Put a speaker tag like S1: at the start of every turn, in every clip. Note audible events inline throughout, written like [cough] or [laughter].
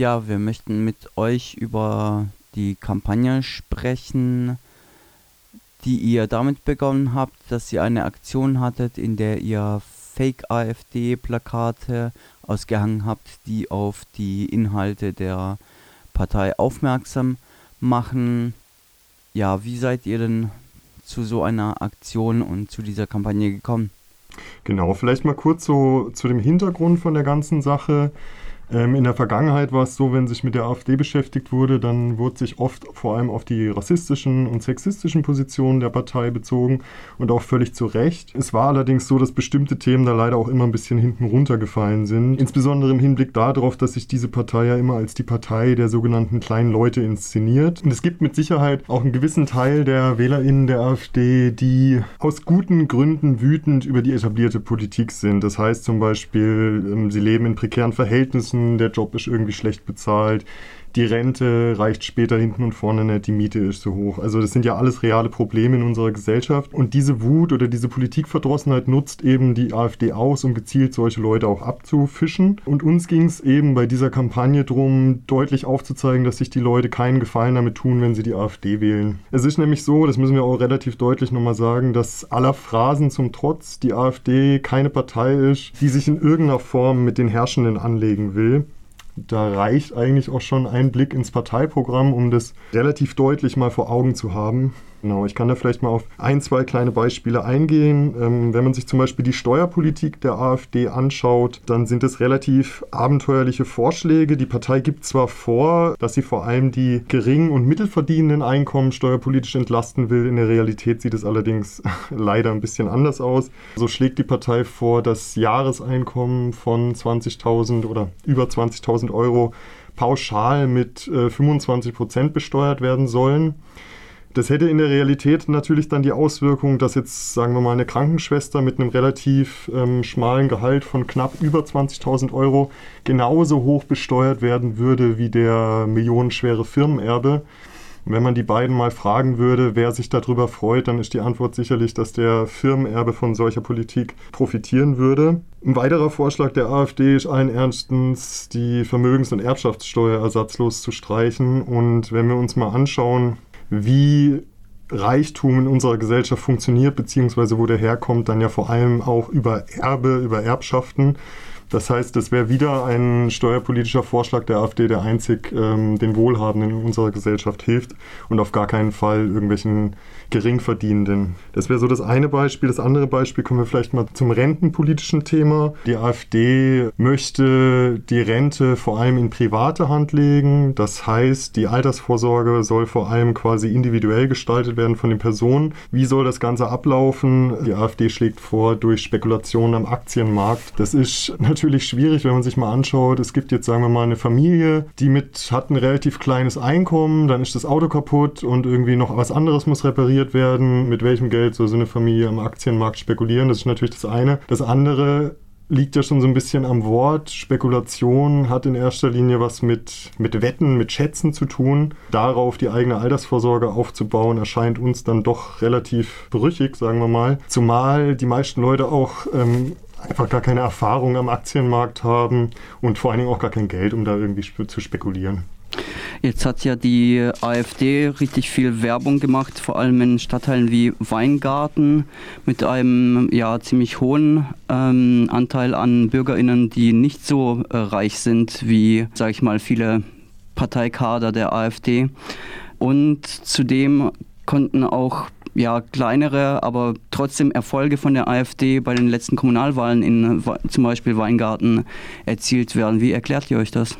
S1: Ja, wir möchten mit euch über die Kampagne sprechen, die ihr damit begonnen habt, dass ihr eine Aktion hattet, in der ihr Fake-AfD-Plakate ausgehangen habt, die auf die Inhalte der Partei aufmerksam machen. Ja, wie seid ihr denn zu so einer Aktion und zu dieser Kampagne gekommen?
S2: Genau, vielleicht mal kurz so zu dem Hintergrund von der ganzen Sache. Ähm, in der Vergangenheit war es so, wenn sich mit der AfD beschäftigt wurde, dann wurde sich oft vor allem auf die rassistischen und sexistischen Positionen der Partei bezogen und auch völlig zu Recht. Es war allerdings so, dass bestimmte Themen da leider auch immer ein bisschen hinten runtergefallen sind. Insbesondere im Hinblick darauf, dass sich diese Partei ja immer als die Partei der sogenannten kleinen Leute inszeniert. Und es gibt mit Sicherheit auch einen gewissen Teil der WählerInnen der AfD, die aus guten Gründen wütend über die etablierte Politik sind. Das heißt zum Beispiel, ähm, sie leben in prekären Verhältnissen müssen, der Job ist irgendwie schlecht bezahlt, die Rente reicht später hinten und vorne nicht, die Miete ist so hoch. Also das sind ja alles reale Probleme in unserer Gesellschaft. Und diese Wut oder diese Politikverdrossenheit nutzt eben die AfD aus, um gezielt solche Leute auch abzufischen. Und uns ging es eben bei dieser Kampagne darum, deutlich aufzuzeigen, dass sich die Leute keinen Gefallen damit tun, wenn sie die AfD wählen. Es ist nämlich so, das müssen wir auch relativ deutlich nochmal sagen, dass aller Phrasen zum Trotz die AfD keine Partei ist, die sich in irgendeiner Form mit den Herrschenden anlegen will da reicht eigentlich auch schon ein Blick ins Parteiprogramm, um das relativ deutlich mal vor Augen zu haben. Genau, ich kann da vielleicht mal auf ein, zwei kleine Beispiele eingehen. Ähm, wenn man sich zum Beispiel die Steuerpolitik der AfD anschaut, dann sind es relativ abenteuerliche Vorschläge. Die Partei gibt zwar vor, dass sie vor allem die gering- und mittelverdienenden Einkommen steuerpolitisch entlasten will. In der Realität sieht es allerdings [laughs] leider ein bisschen anders aus. So schlägt die Partei vor, das Jahreseinkommen von 20.000 oder über 20.000 Euro pauschal mit äh, 25 Prozent besteuert werden sollen. Das hätte in der Realität natürlich dann die Auswirkung, dass jetzt, sagen wir mal, eine Krankenschwester mit einem relativ ähm, schmalen Gehalt von knapp über 20.000 Euro genauso hoch besteuert werden würde wie der millionenschwere Firmenerbe. Wenn man die beiden mal fragen würde, wer sich darüber freut, dann ist die Antwort sicherlich, dass der Firmenerbe von solcher Politik profitieren würde. Ein weiterer Vorschlag der AfD ist allen Ernstens, die Vermögens- und Erbschaftssteuer ersatzlos zu streichen. Und wenn wir uns mal anschauen, wie Reichtum in unserer Gesellschaft funktioniert, beziehungsweise wo der herkommt, dann ja vor allem auch über Erbe, über Erbschaften. Das heißt, es wäre wieder ein steuerpolitischer Vorschlag der AfD, der einzig ähm, den Wohlhabenden in unserer Gesellschaft hilft und auf gar keinen Fall irgendwelchen Geringverdienenden. Das wäre so das eine Beispiel. Das andere Beispiel kommen wir vielleicht mal zum rentenpolitischen Thema. Die AfD möchte die Rente vor allem in private Hand legen. Das heißt, die Altersvorsorge soll vor allem quasi individuell gestaltet werden von den Personen. Wie soll das Ganze ablaufen? Die AfD schlägt vor durch Spekulationen am Aktienmarkt. Das ist natürlich schwierig, wenn man sich mal anschaut. Es gibt jetzt, sagen wir mal, eine Familie, die mit hat ein relativ kleines Einkommen, dann ist das Auto kaputt und irgendwie noch was anderes muss repariert werden, mit welchem Geld soll so eine Familie am Aktienmarkt spekulieren. Das ist natürlich das eine. Das andere liegt ja schon so ein bisschen am Wort. Spekulation hat in erster Linie was mit, mit Wetten, mit Schätzen zu tun. Darauf die eigene Altersvorsorge aufzubauen, erscheint uns dann doch relativ brüchig, sagen wir mal. Zumal die meisten Leute auch ähm, einfach gar keine Erfahrung am Aktienmarkt haben und vor allen Dingen auch gar kein Geld, um da irgendwie zu spekulieren.
S1: Jetzt hat ja die AfD richtig viel Werbung gemacht, vor allem in Stadtteilen wie Weingarten mit einem ja ziemlich hohen ähm, Anteil an BürgerInnen, die nicht so äh, reich sind wie, sage ich mal, viele Parteikader der AfD. Und zudem konnten auch ja, kleinere, aber trotzdem Erfolge von der AfD bei den letzten Kommunalwahlen in zum Beispiel Weingarten erzielt werden. Wie erklärt ihr euch das?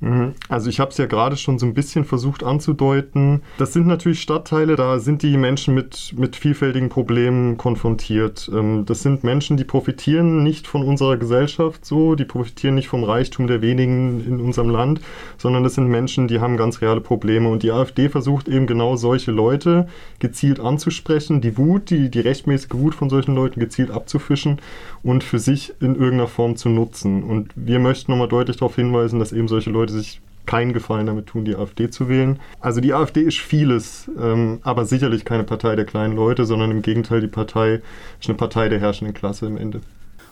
S2: Mhm. Also ich habe es ja gerade schon so ein bisschen versucht anzudeuten. Das sind natürlich Stadtteile, da sind die Menschen mit, mit vielfältigen Problemen konfrontiert. Ähm, das sind Menschen, die profitieren nicht von unserer Gesellschaft so, die profitieren nicht vom Reichtum der wenigen in unserem Land, sondern das sind Menschen, die haben ganz reale Probleme. Und die AfD versucht eben genau solche Leute gezielt anzusprechen, die Wut, die, die rechtmäßige Wut von solchen Leuten gezielt abzufischen und für sich in irgendeiner Form zu nutzen. Und wir möchten nochmal deutlich darauf hinweisen, dass eben solche Leute Leute sich keinen Gefallen damit tun, die AfD zu wählen. Also die AfD ist vieles, ähm, aber sicherlich keine Partei der kleinen Leute, sondern im Gegenteil, die Partei ist eine Partei der herrschenden Klasse im Ende.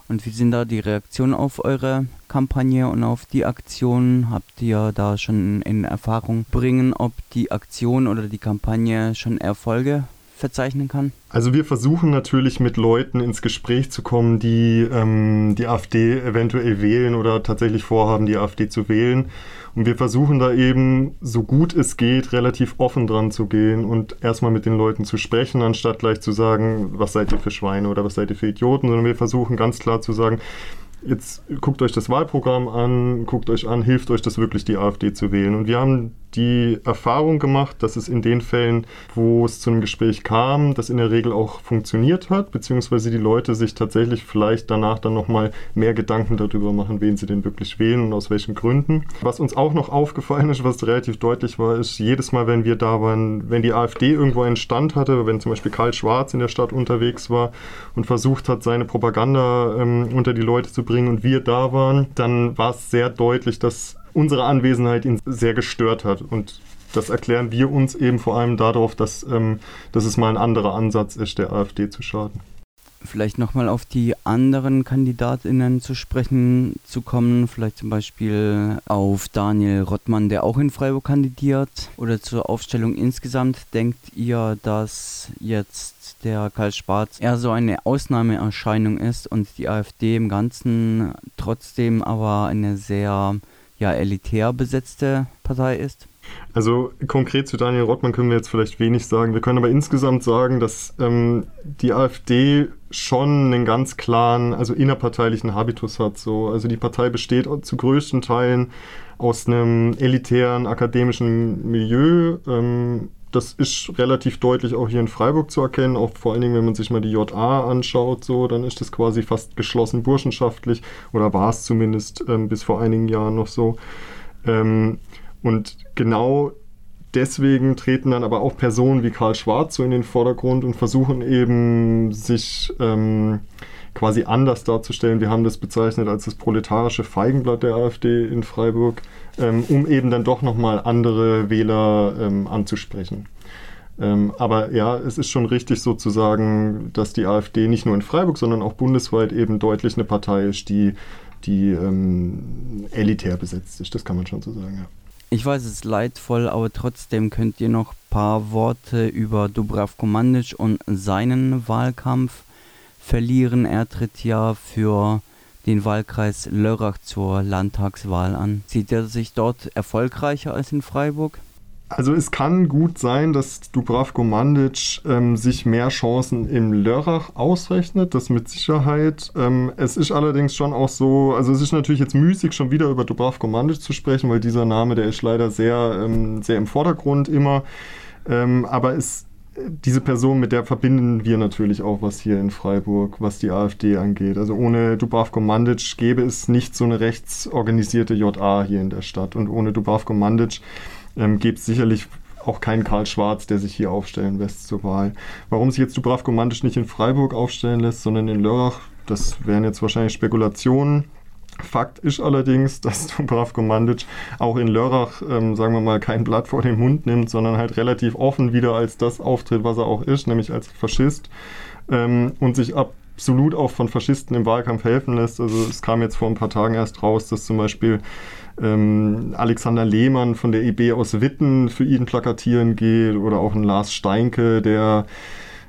S1: Und wie sind da die Reaktionen auf eure Kampagne und auf die Aktion? Habt ihr da schon in Erfahrung bringen, ob die Aktion oder die Kampagne schon Erfolge verzeichnen kann?
S2: Also wir versuchen natürlich mit Leuten ins Gespräch zu kommen, die ähm, die AfD eventuell wählen oder tatsächlich vorhaben, die AfD zu wählen. Und wir versuchen da eben, so gut es geht, relativ offen dran zu gehen und erstmal mit den Leuten zu sprechen, anstatt gleich zu sagen, was seid ihr für Schweine oder was seid ihr für Idioten, sondern wir versuchen ganz klar zu sagen, jetzt guckt euch das Wahlprogramm an, guckt euch an, hilft euch das wirklich, die AfD zu wählen. Und wir haben die Erfahrung gemacht, dass es in den Fällen, wo es zu einem Gespräch kam, das in der Regel auch funktioniert hat, beziehungsweise die Leute sich tatsächlich vielleicht danach dann nochmal mehr Gedanken darüber machen, wen sie denn wirklich wählen und aus welchen Gründen. Was uns auch noch aufgefallen ist, was relativ deutlich war, ist, jedes Mal, wenn wir da waren, wenn die AfD irgendwo einen Stand hatte, wenn zum Beispiel Karl Schwarz in der Stadt unterwegs war und versucht hat, seine Propaganda ähm, unter die Leute zu bringen und wir da waren, dann war es sehr deutlich, dass unsere Anwesenheit ihn sehr gestört hat. Und das erklären wir uns eben vor allem darauf, dass, ähm, dass es mal ein anderer Ansatz ist, der AfD zu schaden.
S1: Vielleicht nochmal auf die anderen KandidatInnen zu sprechen zu kommen, vielleicht zum Beispiel auf Daniel Rottmann, der auch in Freiburg kandidiert, oder zur Aufstellung insgesamt. Denkt ihr, dass jetzt der Karl Schwarz eher so eine Ausnahmeerscheinung ist und die AfD im Ganzen trotzdem aber eine sehr ja elitär besetzte Partei ist?
S2: Also konkret zu Daniel Rottmann können wir jetzt vielleicht wenig sagen. Wir können aber insgesamt sagen, dass ähm, die AfD schon einen ganz klaren, also innerparteilichen Habitus hat. So. Also die Partei besteht zu größten Teilen aus einem elitären akademischen Milieu. Ähm, das ist relativ deutlich auch hier in Freiburg zu erkennen, auch vor allen Dingen, wenn man sich mal die JA anschaut, so, dann ist das quasi fast geschlossen burschenschaftlich oder war es zumindest ähm, bis vor einigen Jahren noch so. Ähm, und genau deswegen treten dann aber auch Personen wie Karl Schwarz so in den Vordergrund und versuchen eben sich ähm, quasi anders darzustellen. Wir haben das bezeichnet als das proletarische Feigenblatt der AfD in Freiburg, ähm, um eben dann doch nochmal andere Wähler ähm, anzusprechen. Ähm, aber ja, es ist schon richtig sozusagen, dass die AfD nicht nur in Freiburg, sondern auch bundesweit eben deutlich eine Partei ist, die, die ähm, elitär besetzt ist. Das kann man schon so sagen, ja.
S1: Ich weiß, es ist leidvoll, aber trotzdem könnt ihr noch ein paar Worte über Dubravko Mandic und seinen Wahlkampf verlieren. Er tritt ja für den Wahlkreis Lörrach zur Landtagswahl an. Sieht er sich dort erfolgreicher als in Freiburg?
S2: Also es kann gut sein, dass Dubravko Mandic ähm, sich mehr Chancen im Lörrach ausrechnet, das mit Sicherheit. Ähm, es ist allerdings schon auch so, also es ist natürlich jetzt müßig, schon wieder über Dubravko Mandic zu sprechen, weil dieser Name, der ist leider sehr, ähm, sehr im Vordergrund immer. Ähm, aber es diese Person, mit der verbinden wir natürlich auch was hier in Freiburg, was die AfD angeht. Also ohne Dubravko Mandic gäbe es nicht so eine rechtsorganisierte JA hier in der Stadt. Und ohne Dubravko Mandic ähm, gäbe es sicherlich auch keinen Karl Schwarz, der sich hier aufstellen lässt zur Wahl. Warum sich jetzt Dubravko Mandic nicht in Freiburg aufstellen lässt, sondern in Lörrach, das wären jetzt wahrscheinlich Spekulationen. Fakt ist allerdings, dass [laughs] Dubravko Mandic auch in Lörrach, ähm, sagen wir mal, kein Blatt vor den Mund nimmt, sondern halt relativ offen wieder als das auftritt, was er auch ist, nämlich als Faschist ähm, und sich absolut auch von Faschisten im Wahlkampf helfen lässt. Also es kam jetzt vor ein paar Tagen erst raus, dass zum Beispiel ähm, Alexander Lehmann von der EB aus Witten für ihn plakatieren geht oder auch ein Lars Steinke, der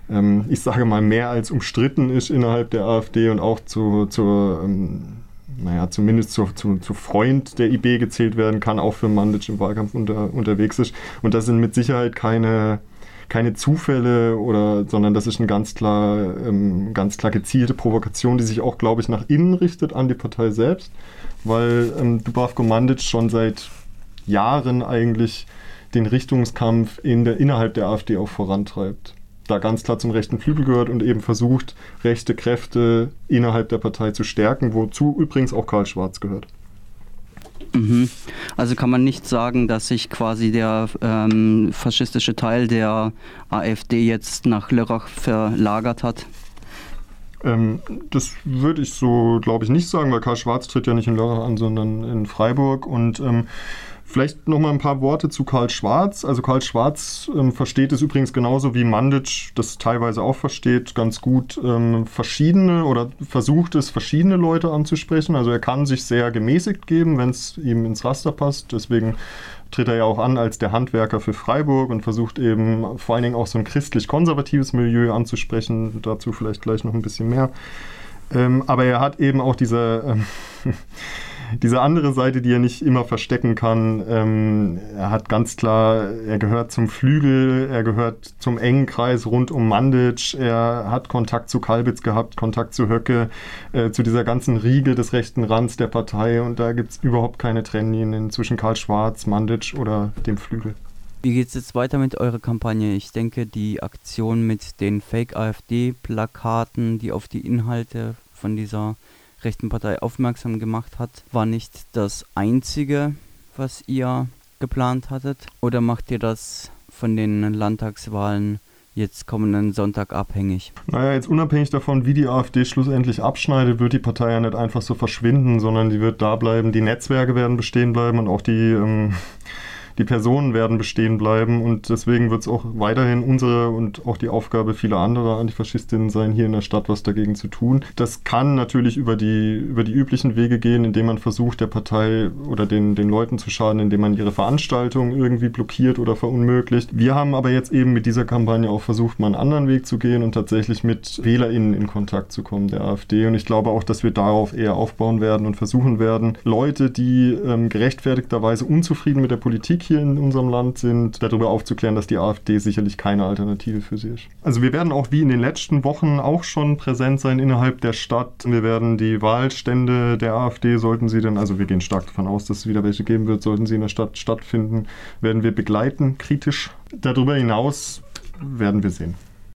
S2: ähm, ich sage mal, mehr als umstritten ist innerhalb der AfD und auch zu, zur ähm, naja, zumindest zu, zu, zu, Freund der IB gezählt werden kann, auch für Mandic im Wahlkampf unter, unterwegs ist. Und das sind mit Sicherheit keine, keine Zufälle oder, sondern das ist eine ganz klar, ähm, ganz klar gezielte Provokation, die sich auch, glaube ich, nach innen richtet an die Partei selbst, weil ähm, Dubravko Mandic schon seit Jahren eigentlich den Richtungskampf in der, innerhalb der AfD auch vorantreibt da ganz klar zum rechten Flügel gehört und eben versucht, rechte Kräfte innerhalb der Partei zu stärken, wozu übrigens auch Karl Schwarz gehört.
S1: Mhm. Also kann man nicht sagen, dass sich quasi der ähm, faschistische Teil der AfD jetzt nach Lörrach verlagert hat?
S2: Ähm, das würde ich so, glaube ich, nicht sagen, weil Karl Schwarz tritt ja nicht in Lörrach an, sondern in Freiburg. Und ähm, Vielleicht noch mal ein paar Worte zu Karl Schwarz. Also Karl Schwarz ähm, versteht es übrigens genauso wie Mandic das teilweise auch versteht, ganz gut ähm, verschiedene oder versucht es, verschiedene Leute anzusprechen. Also er kann sich sehr gemäßigt geben, wenn es ihm ins Raster passt. Deswegen tritt er ja auch an als der Handwerker für Freiburg und versucht eben vor allen Dingen auch so ein christlich-konservatives Milieu anzusprechen. Dazu vielleicht gleich noch ein bisschen mehr. Ähm, aber er hat eben auch diese, ähm, [laughs] diese andere Seite, die er nicht immer verstecken kann. Ähm, er hat ganz klar, er gehört zum Flügel, er gehört zum engen Kreis rund um Mandic, er hat Kontakt zu Kalbitz gehabt, Kontakt zu Höcke, äh, zu dieser ganzen Riege des rechten Rands der Partei und da gibt es überhaupt keine Trennlinien zwischen Karl Schwarz, Mandic oder dem Flügel.
S1: Wie geht es jetzt weiter mit eurer Kampagne? Ich denke, die Aktion mit den Fake-AfD-Plakaten, die auf die Inhalte von dieser rechten Partei aufmerksam gemacht hat, war nicht das einzige, was ihr geplant hattet? Oder macht ihr das von den Landtagswahlen jetzt kommenden Sonntag abhängig?
S2: Naja, jetzt unabhängig davon, wie die AfD schlussendlich abschneidet, wird die Partei ja nicht einfach so verschwinden, sondern die wird da bleiben. Die Netzwerke werden bestehen bleiben und auch die. Ähm die Personen werden bestehen bleiben und deswegen wird es auch weiterhin unsere und auch die Aufgabe vieler anderer Antifaschistinnen sein, hier in der Stadt was dagegen zu tun. Das kann natürlich über die, über die üblichen Wege gehen, indem man versucht, der Partei oder den, den Leuten zu schaden, indem man ihre Veranstaltungen irgendwie blockiert oder verunmöglicht. Wir haben aber jetzt eben mit dieser Kampagne auch versucht, mal einen anderen Weg zu gehen und tatsächlich mit WählerInnen in Kontakt zu kommen, der AfD. Und ich glaube auch, dass wir darauf eher aufbauen werden und versuchen werden, Leute, die ähm, gerechtfertigterweise unzufrieden mit der Politik hier in unserem Land sind, darüber aufzuklären, dass die AfD sicherlich keine Alternative für sie ist. Also wir werden auch wie in den letzten Wochen auch schon präsent sein innerhalb der Stadt. Wir werden die Wahlstände der AfD, sollten sie denn, also wir gehen stark davon aus, dass es wieder welche geben wird, sollten sie in der Stadt stattfinden, werden wir begleiten, kritisch. Darüber hinaus werden wir sehen.